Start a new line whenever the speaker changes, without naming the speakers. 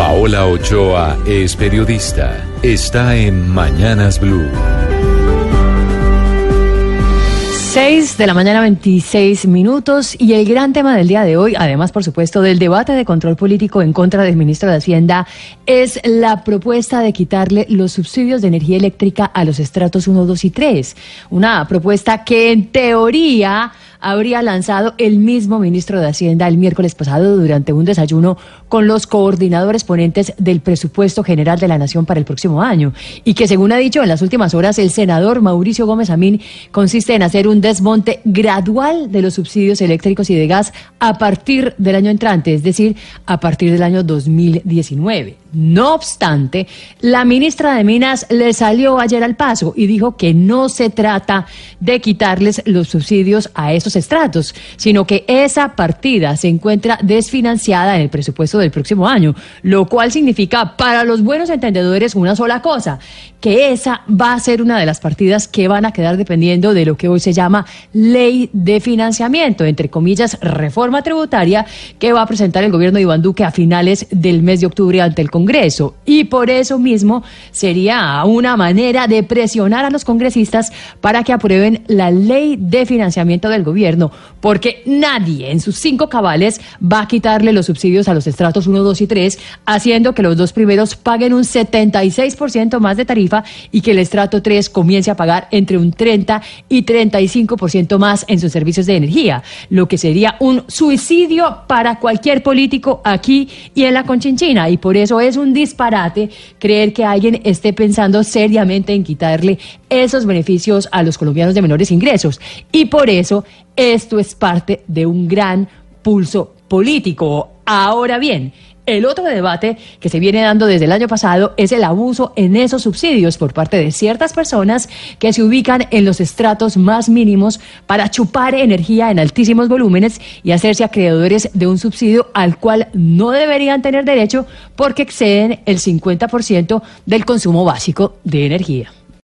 Paola Ochoa es periodista. Está en Mañanas Blue.
6 de la mañana 26 minutos y el gran tema del día de hoy, además por supuesto del debate de control político en contra del ministro de Hacienda, es la propuesta de quitarle los subsidios de energía eléctrica a los estratos 1, 2 y 3. Una propuesta que en teoría habría lanzado el mismo ministro de Hacienda el miércoles pasado durante un desayuno con los coordinadores ponentes del presupuesto general de la Nación para el próximo año y que según ha dicho en las últimas horas el senador Mauricio Gómez Amín consiste en hacer un desmonte gradual de los subsidios eléctricos y de gas a partir del año entrante, es decir, a partir del año 2019. No obstante, la ministra de Minas le salió ayer al paso y dijo que no se trata de quitarles los subsidios a esos estratos, sino que esa partida se encuentra desfinanciada en el presupuesto del próximo año, lo cual significa para los buenos entendedores una sola cosa, que esa va a ser una de las partidas que van a quedar dependiendo de lo que hoy se llama ley de financiamiento, entre comillas, reforma tributaria que va a presentar el gobierno de Iván Duque a finales del mes de octubre ante el Congreso. Y por eso mismo sería una manera de presionar a los congresistas para que aprueben la ley de financiamiento del porque nadie en sus cinco cabales va a quitarle los subsidios a los estratos 1, 2 y 3, haciendo que los dos primeros paguen un 76% más de tarifa y que el estrato 3 comience a pagar entre un 30 y 35% más en sus servicios de energía, lo que sería un suicidio para cualquier político aquí y en la Conchinchina. Y por eso es un disparate creer que alguien esté pensando seriamente en quitarle esos beneficios a los colombianos de menores ingresos. Y por eso esto es parte de un gran pulso político. Ahora bien, el otro debate que se viene dando desde el año pasado es el abuso en esos subsidios por parte de ciertas personas que se ubican en los estratos más mínimos para chupar energía en altísimos volúmenes y hacerse acreedores de un subsidio al cual no deberían tener derecho porque exceden el 50% del consumo básico de energía.